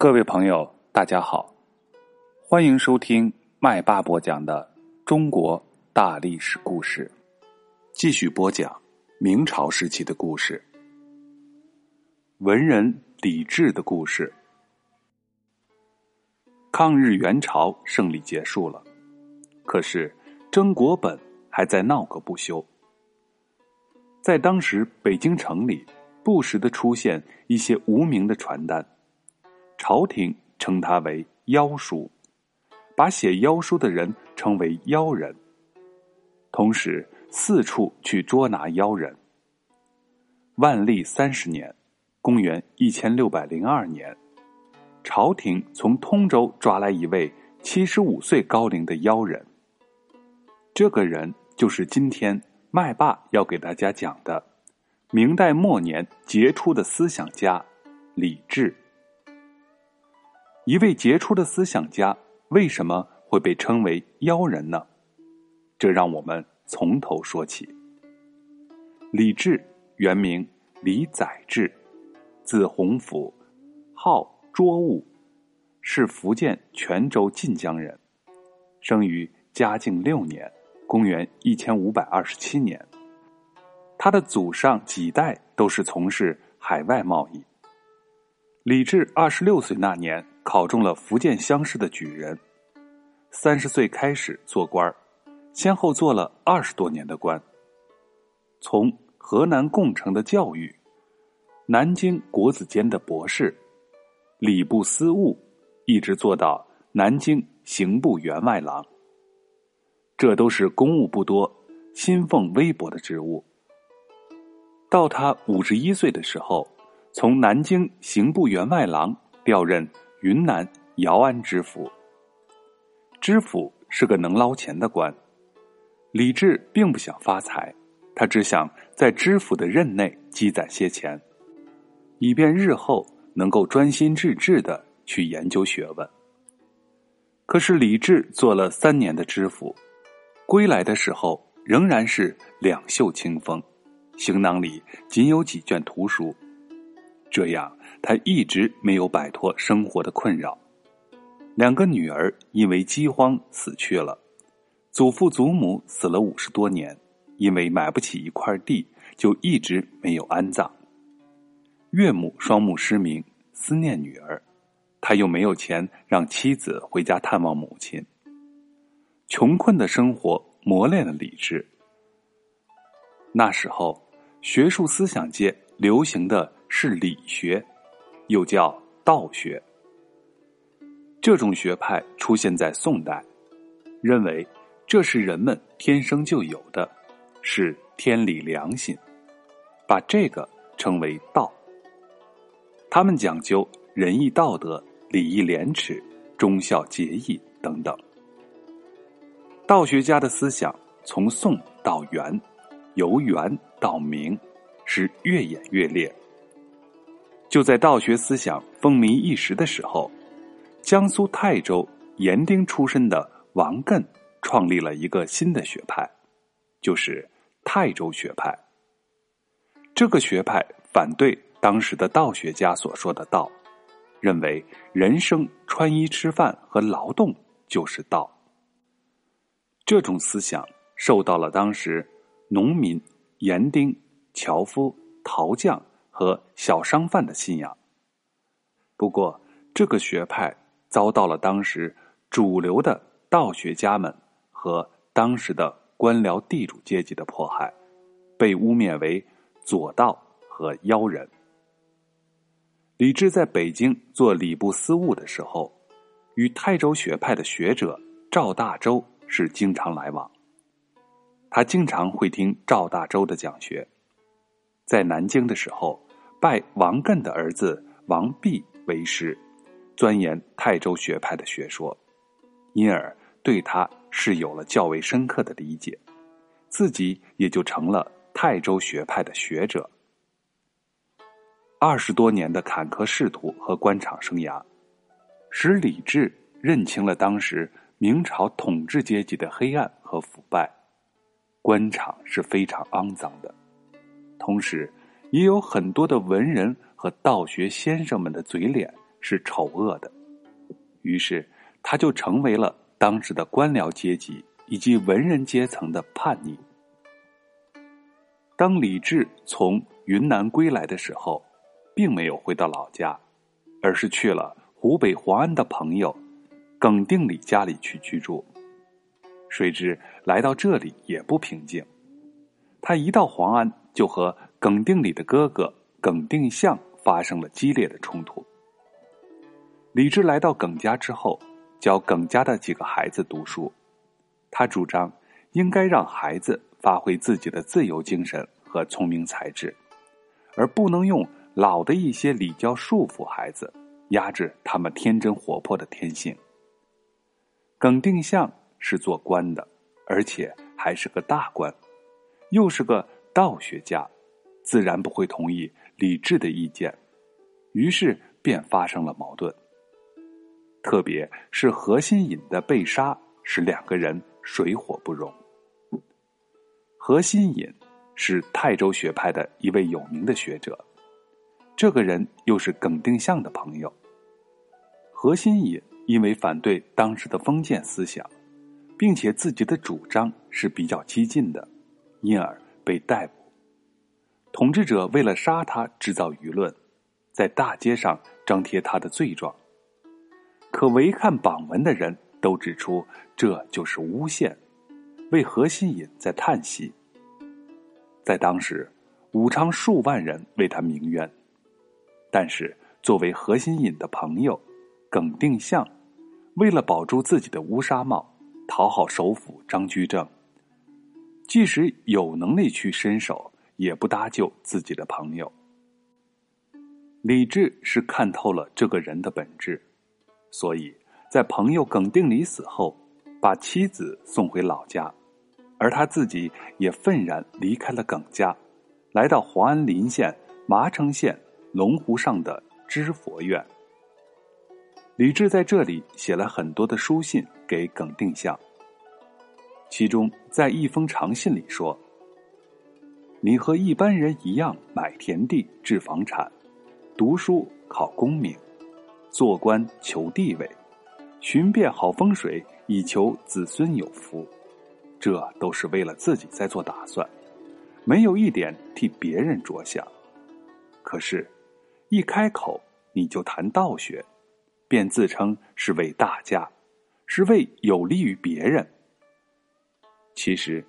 各位朋友，大家好，欢迎收听麦霸播讲的中国大历史故事。继续播讲明朝时期的故事，文人李治的故事。抗日援朝胜利结束了，可是曾国本还在闹个不休。在当时北京城里，不时的出现一些无名的传单。朝廷称他为妖书，把写妖书的人称为妖人，同时四处去捉拿妖人。万历三十年，公元一千六百零二年，朝廷从通州抓来一位七十五岁高龄的妖人。这个人就是今天麦霸要给大家讲的明代末年杰出的思想家李治。一位杰出的思想家为什么会被称为妖人呢？这让我们从头说起。李治原名李载志，字洪甫，号卓悟，是福建泉州晋江人，生于嘉靖六年（公元一千五百二十七年）。他的祖上几代都是从事海外贸易。李治二十六岁那年。考中了福建乡试的举人，三十岁开始做官先后做了二十多年的官。从河南共城的教育，南京国子监的博士，礼部司务，一直做到南京刑部员外郎。这都是公务不多、薪俸微薄的职务。到他五十一岁的时候，从南京刑部员外郎调任。云南姚安知府，知府是个能捞钱的官。李治并不想发财，他只想在知府的任内积攒些钱，以便日后能够专心致志的去研究学问。可是李治做了三年的知府，归来的时候仍然是两袖清风，行囊里仅有几卷图书，这样。他一直没有摆脱生活的困扰，两个女儿因为饥荒死去了，祖父祖母死了五十多年，因为买不起一块地，就一直没有安葬。岳母双目失明，思念女儿，他又没有钱让妻子回家探望母亲。穷困的生活磨练了理智。那时候，学术思想界流行的是理学。又叫道学，这种学派出现在宋代，认为这是人们天生就有的，是天理良心，把这个称为道。他们讲究仁义道德、礼义廉耻、忠孝节义等等。道学家的思想从宋到元，由元到明，是越演越烈。就在道学思想风靡一时的时候，江苏泰州盐丁出身的王艮创立了一个新的学派，就是泰州学派。这个学派反对当时的道学家所说的道，认为人生穿衣吃饭和劳动就是道。这种思想受到了当时农民、盐丁、樵夫、陶匠。和小商贩的信仰。不过，这个学派遭到了当时主流的道学家们和当时的官僚地主阶级的迫害，被污蔑为左道和妖人。李治在北京做礼部司务的时候，与泰州学派的学者赵大周是经常来往。他经常会听赵大周的讲学，在南京的时候。拜王艮的儿子王弼为师，钻研泰州学派的学说，因而对他是有了较为深刻的理解，自己也就成了泰州学派的学者。二十多年的坎坷仕途和官场生涯，使李治认清了当时明朝统治阶级的黑暗和腐败，官场是非常肮脏的，同时。也有很多的文人和道学先生们的嘴脸是丑恶的，于是他就成为了当时的官僚阶级以及文人阶层的叛逆。当李治从云南归来的时候，并没有回到老家，而是去了湖北黄安的朋友耿定礼家里去居住。谁知来到这里也不平静，他一到黄安就和耿定礼的哥哥耿定向发生了激烈的冲突。李治来到耿家之后，教耿家的几个孩子读书，他主张应该让孩子发挥自己的自由精神和聪明才智，而不能用老的一些礼教束缚孩子，压制他们天真活泼的天性。耿定向。是做官的，而且还是个大官，又是个道学家，自然不会同意李治的意见，于是便发生了矛盾。特别是何心隐的被杀，使两个人水火不容。何心隐是泰州学派的一位有名的学者，这个人又是耿定向的朋友。何心隐因为反对当时的封建思想。并且自己的主张是比较激进的，因而被逮捕。统治者为了杀他，制造舆论，在大街上张贴他的罪状。可唯看榜文的人都指出这就是诬陷，为何心隐在叹息。在当时，武昌数万人为他鸣冤，但是作为何心隐的朋友，耿定向为了保住自己的乌纱帽。讨好首辅张居正，即使有能力去伸手，也不搭救自己的朋友。李治是看透了这个人的本质，所以在朋友耿定礼死后，把妻子送回老家，而他自己也愤然离开了耿家，来到黄安临县麻城县龙湖上的知佛院。李治在这里写了很多的书信给耿定向，其中在一封长信里说：“你和一般人一样买田地置房产，读书考功名，做官求地位，寻遍好风水以求子孙有福，这都是为了自己在做打算，没有一点替别人着想。可是，一开口你就谈道学。”便自称是为大家，是为有利于别人。其实，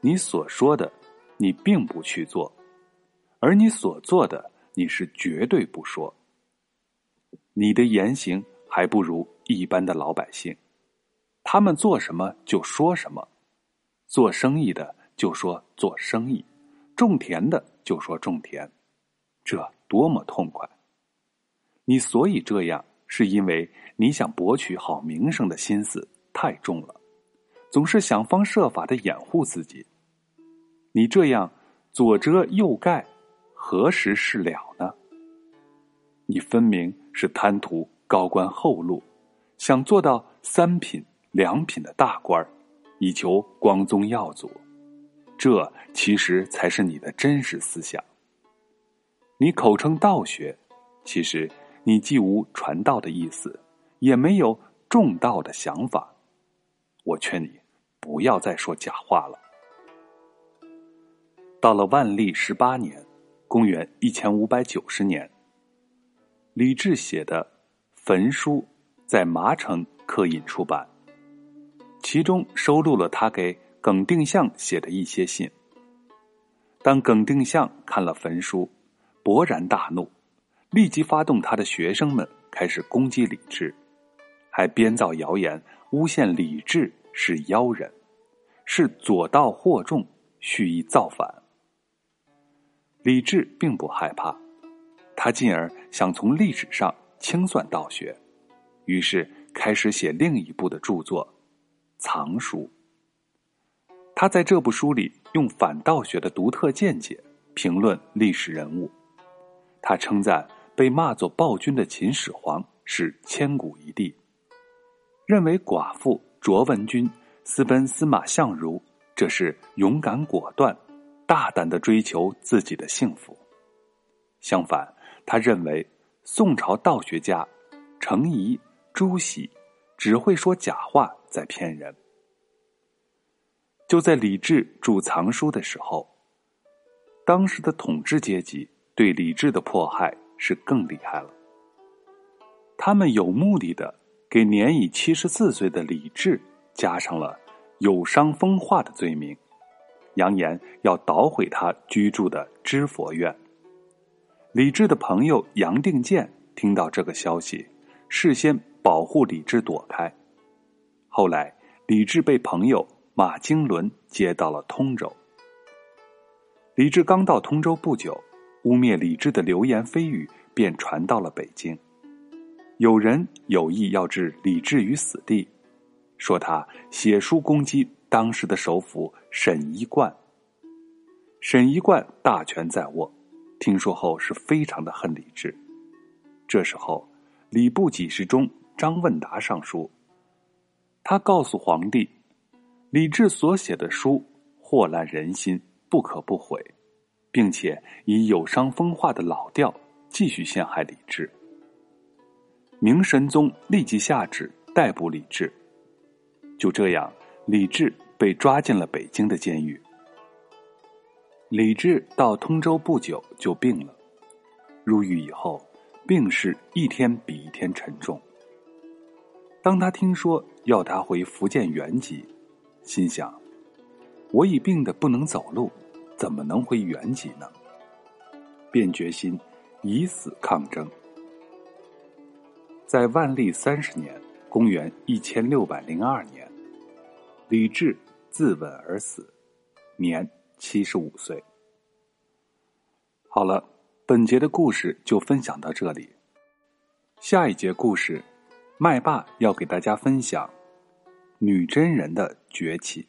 你所说的，你并不去做；而你所做的，你是绝对不说。你的言行还不如一般的老百姓，他们做什么就说什么，做生意的就说做生意，种田的就说种田，这多么痛快！你所以这样。是因为你想博取好名声的心思太重了，总是想方设法的掩护自己。你这样左遮右盖，何时是了呢？你分明是贪图高官厚禄，想做到三品两品的大官以求光宗耀祖。这其实才是你的真实思想。你口称道学，其实。你既无传道的意思，也没有重道的想法，我劝你不要再说假话了。到了万历十八年，公元一千五百九十年，李治写的《焚书》在麻城刻印出版，其中收录了他给耿定向写的一些信。当耿定向看了《焚书》，勃然大怒。立即发动他的学生们开始攻击李治，还编造谣言诬陷李治是妖人，是左道惑众，蓄意造反。李治并不害怕，他进而想从历史上清算道学，于是开始写另一部的著作《藏书》。他在这部书里用反道学的独特见解评论历史人物，他称赞。被骂作暴君的秦始皇是千古一帝，认为寡妇卓文君私奔司马相如，这是勇敢果断、大胆的追求自己的幸福。相反，他认为宋朝道学家程颐、朱熹只会说假话，在骗人。就在李治著藏书的时候，当时的统治阶级对李治的迫害是更厉害了。他们有目的的给年已七十四岁的李治加上了有伤风化的罪名，扬言要捣毁他居住的知佛院。李治的朋友杨定建听到这个消息，事先保护李治躲开。后来，李治被朋友马经纶接到了通州。李治刚到通州不久，污蔑李治的流言蜚语便传到了北京。有人有意要置李治于死地，说他写书攻击当时的首辅沈一贯。沈一贯大权在握。听说后是非常的恨李治。这时候，礼部给事中张问达上书，他告诉皇帝，李治所写的书祸乱人心，不可不毁，并且以有伤风化的老调继续陷害李治。明神宗立即下旨逮捕李治。就这样，李治被抓进了北京的监狱。李治到通州不久就病了，入狱以后，病势一天比一天沉重。当他听说要他回福建原籍，心想：我已病得不能走路，怎么能回原籍呢？便决心以死抗争。在万历三十年（公元一千六百零二年），李治自刎而死，年。七十五岁。好了，本节的故事就分享到这里。下一节故事，麦霸要给大家分享女真人的崛起。